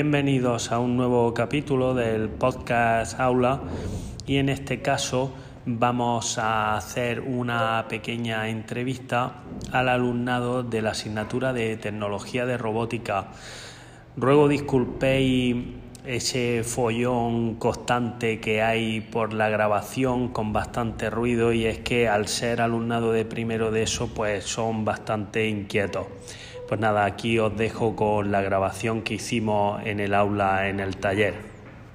Bienvenidos a un nuevo capítulo del podcast Aula y en este caso vamos a hacer una pequeña entrevista al alumnado de la asignatura de tecnología de robótica. Ruego disculpéis ese follón constante que hay por la grabación con bastante ruido y es que al ser alumnado de primero de eso pues son bastante inquietos. Pues nada, aquí os dejo con la grabación que hicimos en el aula en el taller.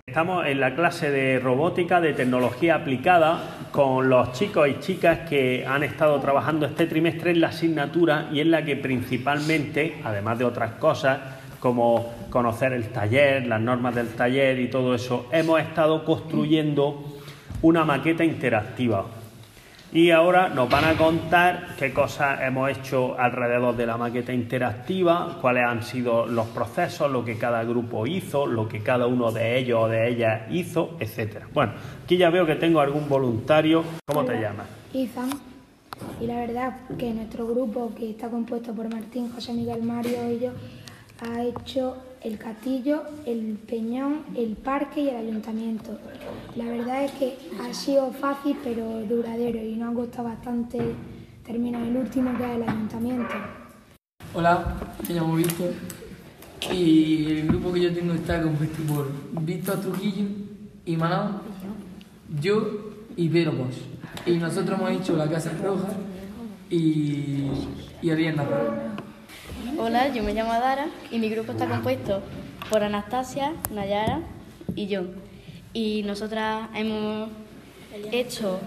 Estamos en la clase de robótica de tecnología aplicada con los chicos y chicas que han estado trabajando este trimestre en la asignatura y en la que principalmente, además de otras cosas, como conocer el taller, las normas del taller y todo eso, hemos estado construyendo una maqueta interactiva. Y ahora nos van a contar qué cosas hemos hecho alrededor de la maqueta interactiva, cuáles han sido los procesos, lo que cada grupo hizo, lo que cada uno de ellos o de ellas hizo, etcétera. Bueno, aquí ya veo que tengo algún voluntario. ¿Cómo te llamas? Izan. Y la verdad que nuestro grupo, que está compuesto por Martín, José Miguel, Mario y yo, ha hecho el castillo, el peñón, el parque y el ayuntamiento. La verdad es que ha sido fácil pero duradero y nos ha costado bastante terminar el último que es el ayuntamiento. Hola, me llamo Víctor y el grupo que yo tengo está compuesto por Víctor Trujillo y Manao, yo y Pedro Bosch. Y nosotros hemos hecho la Casa Roja y, y Arienda Hola, yo me llamo Adara y mi grupo está compuesto por Anastasia, Nayara y yo. Y nosotras hemos hecho,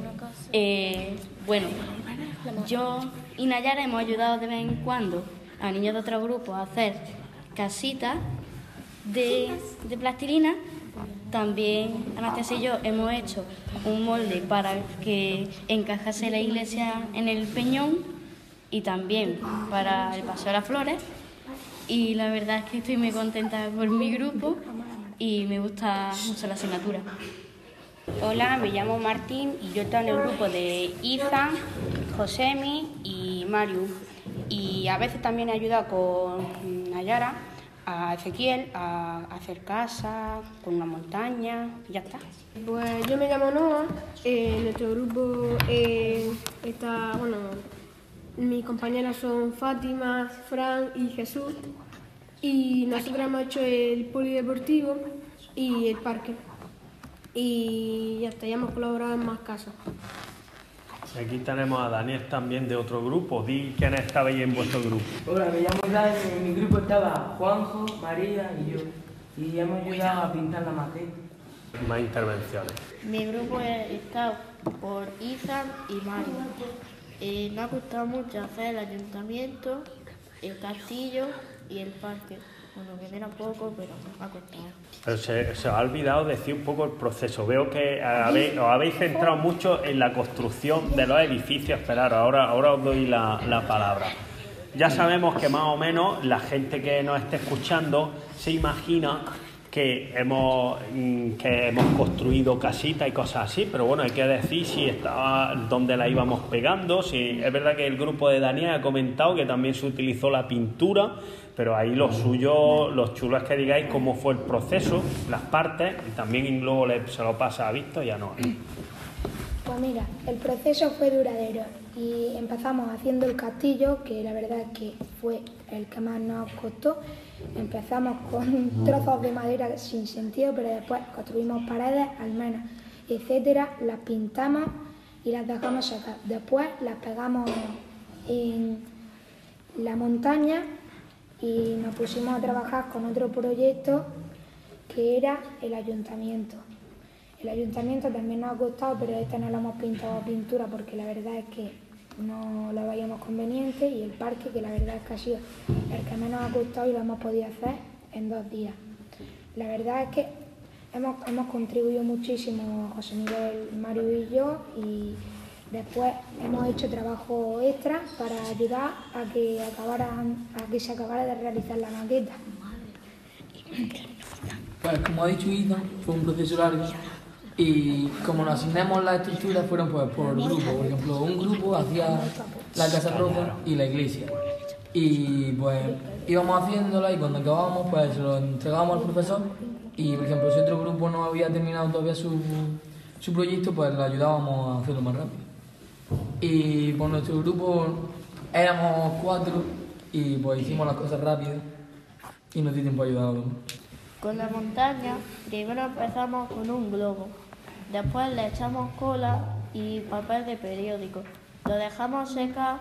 eh, bueno, yo y Nayara hemos ayudado de vez en cuando a niños de otros grupos a hacer casitas de, de plastilina. También Anastasia y yo hemos hecho un molde para que encajase la iglesia en el peñón y también para el Paseo de las Flores. Y la verdad es que estoy muy contenta por mi grupo y me gusta mucho la asignatura. Hola, me llamo Martín y yo estoy en el grupo de Izan, Josemi y Mario. Y a veces también he ayudado con Nayara, a Ezequiel, a hacer casa, con una montaña, y ya está. Pues yo me llamo Noah, eh, nuestro grupo eh, está, bueno, mis compañeras son Fátima, Fran y Jesús. Y nosotros hemos hecho el polideportivo y el parque. Y hasta ya hemos colaborado en más casas. Aquí tenemos a Daniel también de otro grupo. Di quiénes estabais en vuestro grupo. Hola, me llamo Daniel. En mi grupo estaba Juanjo, María y yo. Y hemos ayudado a pintar la maqueta. Más intervenciones. Mi grupo está por Izan y Mario. Eh, me ha costado mucho hacer el ayuntamiento, el castillo y el parque. Bueno, que era poco, pero me ha costado. Pero se, se, ha olvidado decir un poco el proceso. Veo que habéis, os habéis centrado mucho en la construcción de los edificios. Esperar, ahora, ahora os doy la, la palabra. Ya sabemos que más o menos la gente que nos esté escuchando se imagina que hemos, que hemos construido casitas y cosas así, pero bueno, hay que decir si estaba donde la íbamos pegando. Si, es verdad que el grupo de Daniel ha comentado que también se utilizó la pintura, pero ahí lo suyo, los chulos que digáis cómo fue el proceso, las partes, y también luego le, se lo pasa a Víctor y a. Pues mira, el proceso fue duradero y empezamos haciendo el castillo, que la verdad es que fue el que más nos costó. Empezamos con trozos de madera sin sentido, pero después construimos paredes, almenas, etcétera, las pintamos y las dejamos secar. Después las pegamos en la montaña y nos pusimos a trabajar con otro proyecto que era el ayuntamiento. El ayuntamiento también nos ha costado, pero este no lo hemos pintado a pintura porque la verdad es que no lo veíamos conveniente y el parque, que la verdad es que ha sido el que menos ha costado y lo hemos podido hacer en dos días. La verdad es que hemos, hemos contribuido muchísimo José Miguel, Mario y yo y después hemos hecho trabajo extra para ayudar a que, acabaran, a que se acabara de realizar la maqueta. Pues como ha dicho Ida, fue un proceso largo y como nos asignamos las estructuras fueron pues por grupo, por ejemplo, un grupo hacía la Casa Roja y la iglesia. Y pues íbamos haciéndola y cuando acabábamos pues se lo entregábamos al profesor y por ejemplo si otro grupo no había terminado todavía su, su proyecto pues le ayudábamos a hacerlo más rápido. Y por nuestro grupo éramos cuatro y pues hicimos las cosas rápido y nos dio tiempo a ayudar a. Con la montaña, primero empezamos con un globo, después le echamos cola y papel de periódico. Lo dejamos secar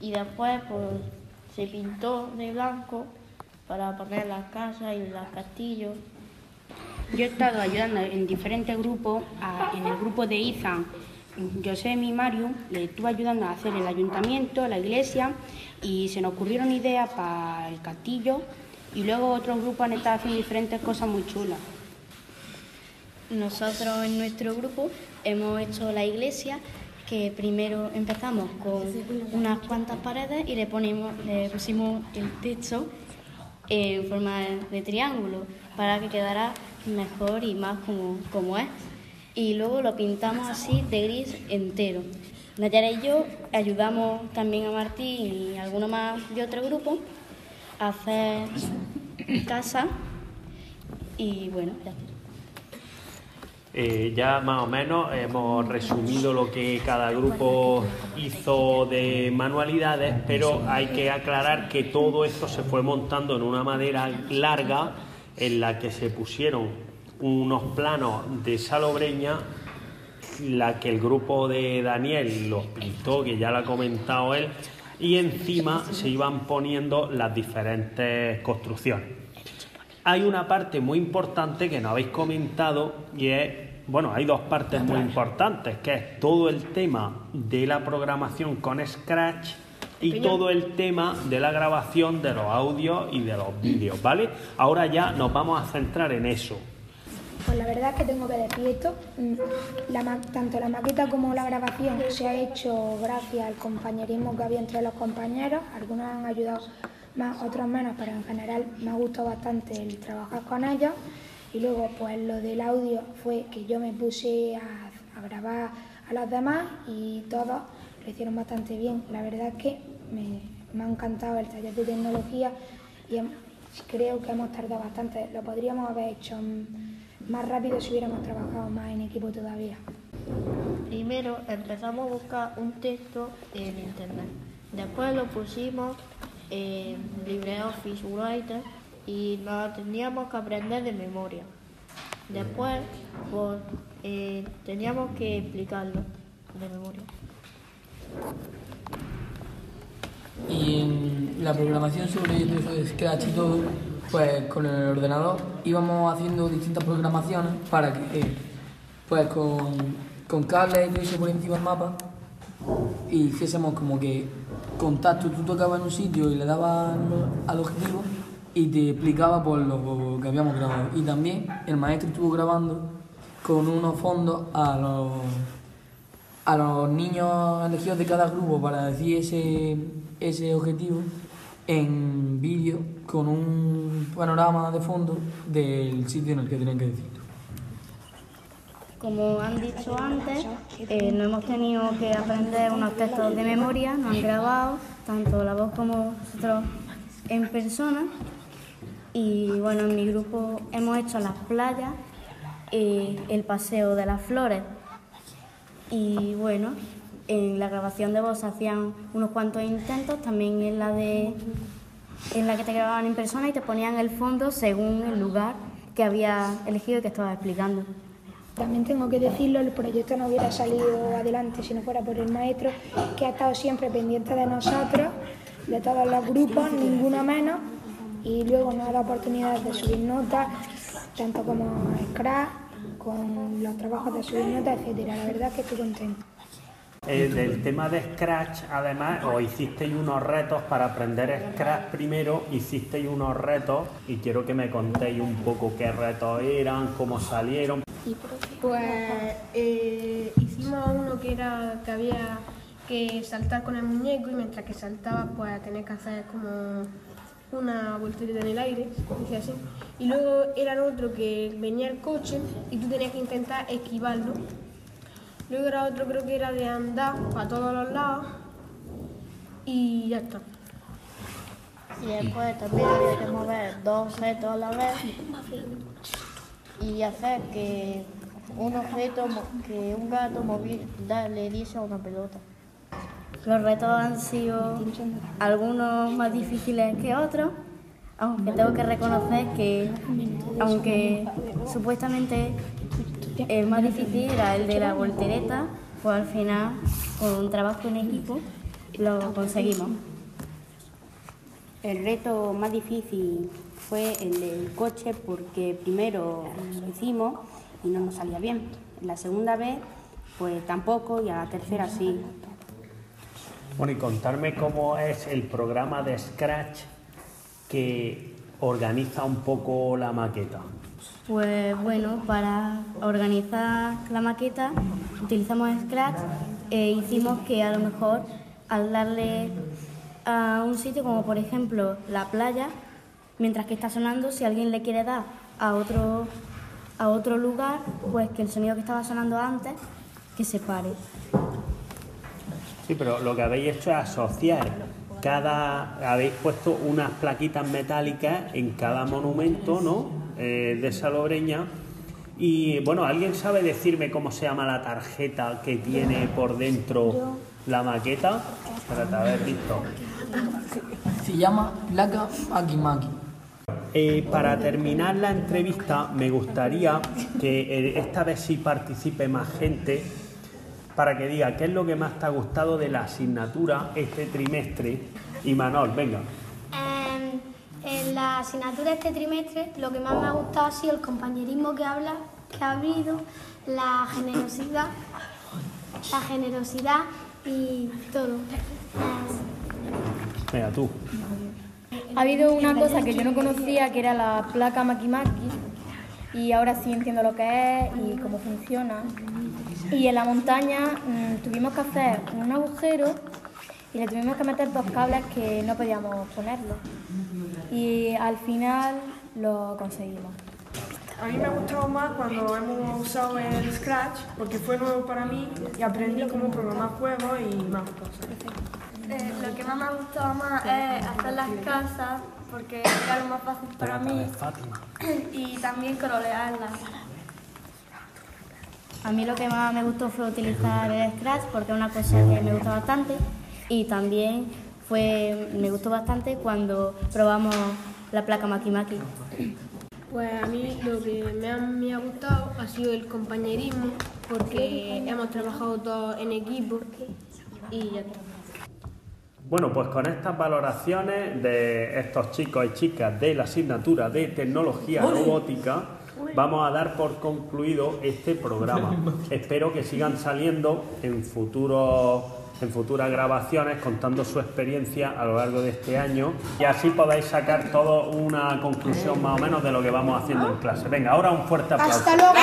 y después pues, se pintó de blanco para poner las casas y los castillos. Yo he estado ayudando en diferentes grupos, en el grupo de Izan, Josemi y Mario, le estuve ayudando a hacer el ayuntamiento, la iglesia y se nos ocurrieron ideas para el castillo y luego otros grupos han estado haciendo diferentes cosas muy chulas. Nosotros en nuestro grupo hemos hecho la iglesia que primero empezamos con unas cuantas paredes y le, ponemos, le pusimos el techo en forma de triángulo para que quedara mejor y más como, como es. Y luego lo pintamos así de gris entero. Nayara y yo ayudamos también a Martín y alguno más de otro grupo hacer casa y bueno, ya. Eh, ya más o menos hemos resumido lo que cada grupo hizo de manualidades, pero hay que aclarar que todo esto se fue montando en una madera larga en la que se pusieron unos planos de salobreña, la que el grupo de Daniel los pintó, que ya lo ha comentado él, y encima se iban poniendo las diferentes construcciones. Hay una parte muy importante que no habéis comentado y es, bueno, hay dos partes muy importantes, que es todo el tema de la programación con Scratch y todo el tema de la grabación de los audios y de los vídeos, ¿vale? Ahora ya nos vamos a centrar en eso. Pues la verdad es que tengo que decir esto, mm, tanto la maqueta como la grabación se ha hecho gracias al compañerismo que había entre los compañeros, algunos han ayudado más, otros menos, pero en general me ha gustado bastante el trabajar con ellos. Y luego pues lo del audio fue que yo me puse a, grabar a los demás y todos lo hicieron bastante bien. La verdad es que me, ha encantado el taller de tecnología y creo que hemos tardado bastante. Lo podríamos haber hecho más rápido si hubiéramos trabajado más en equipo todavía. Primero empezamos a buscar un texto en internet. Después lo pusimos en LibreOffice Writer y nos teníamos que aprender de memoria. Después pues, eh, teníamos que explicarlo de memoria. Y en la programación sobre Scratch y todo, pues con el ordenador íbamos haciendo distintas programaciones para que, eh, pues con, con cables y todo eso por encima del mapa, y hiciésemos como que contacto, tú tocabas en un sitio y le dabas al objetivo y te explicaba por lo que habíamos grabado. Y también el maestro estuvo grabando con unos fondos a los a los niños elegidos de cada grupo para decir ese, ese objetivo en vídeo con un panorama de fondo del sitio en el que tenían que decir. Como han dicho antes, eh, no hemos tenido que aprender unos textos de memoria, nos han grabado tanto la voz como nosotros en persona. Y bueno, en mi grupo hemos hecho las playas, eh, el paseo de las flores. Y bueno, en la grabación de voz hacían unos cuantos intentos, también en la de en la que te grababan en persona y te ponían el fondo según el lugar que había elegido y que estabas explicando. También tengo que decirlo, el proyecto no hubiera salido adelante si no fuera por el maestro, que ha estado siempre pendiente de nosotros, de todos los grupos, ninguno menos, y luego nos ha dado oportunidad de subir notas, tanto como Scratch, con los trabajos de subir notas, etcétera. La verdad es que estoy contenta. Del tema de Scratch, además, os hicisteis unos retos para aprender Scratch primero, hicisteis unos retos y quiero que me contéis un poco qué retos eran, cómo salieron. Pues eh, hicimos uno que era que había que saltar con el muñeco y mientras que saltabas pues tenías que hacer como una voltereta en el aire, dice así. Y luego era el otro que venía el coche y tú tenías que intentar esquivarlo. Luego era otro creo que era de andar para todos los lados y ya está. Y después también había que mover dos objetos a la vez y hacer que un objeto, que un gato da- le diese a una pelota. Los retos han sido algunos más difíciles que otros, aunque tengo que reconocer que, aunque supuestamente el más difícil era el de la voltereta, pues al final, con un trabajo en equipo, lo conseguimos. El reto más difícil fue el del coche porque primero lo hicimos y no nos salía bien. La segunda vez, pues tampoco y a la tercera sí. Bueno, y contarme cómo es el programa de Scratch que organiza un poco la maqueta. Pues bueno, para organizar la maqueta utilizamos Scratch e hicimos que a lo mejor al darle a un sitio como por ejemplo la playa, mientras que está sonando, si alguien le quiere dar a otro, a otro lugar, pues que el sonido que estaba sonando antes, que se pare. Sí, pero lo que habéis hecho es asociar cada. habéis puesto unas plaquitas metálicas en cada monumento, ¿no? Eh, de Salobreña. Y bueno, ¿alguien sabe decirme cómo se llama la tarjeta que tiene por dentro la maqueta? Espérate, a ver, visto. Se llama placa Maki Maki. Eh, para terminar la entrevista, me gustaría que eh, esta vez sí participe más gente para que diga qué es lo que más te ha gustado de la asignatura este trimestre. Y Manol, venga. La asignatura de este trimestre, lo que más me ha gustado ha sido el compañerismo que, habla, que ha habido, la generosidad, la generosidad y todo. Venga, tú. Ha habido una cosa que yo no conocía, que era la placa Maki Maki, y ahora sí entiendo lo que es y cómo funciona. Y en la montaña mm, tuvimos que hacer un agujero y le tuvimos que meter dos cables que no podíamos ponerlo. Y al final lo conseguimos. A mí me ha gustado más cuando hemos usado el Scratch porque fue nuevo para mí y aprendí cómo programar juegos y más cosas. Eh, lo que más me ha gustado más es hacer las casas porque era lo más fácil para mí y también colorearlas. A mí lo que más me gustó fue utilizar el Scratch porque es una cosa que me gusta bastante y también fue, me gustó bastante cuando probamos la placa Maki Maki. Pues a mí lo que me ha, me ha gustado ha sido el compañerismo porque hemos trabajado todos en equipo y ya está. Bueno, pues con estas valoraciones de estos chicos y chicas de la asignatura de tecnología robótica, vamos a dar por concluido este programa. Espero que sigan saliendo en futuros en futuras grabaciones contando su experiencia a lo largo de este año y así podáis sacar todo una conclusión más o menos de lo que vamos haciendo en clase. Venga, ahora un fuerte aplauso. ¡Hasta luego!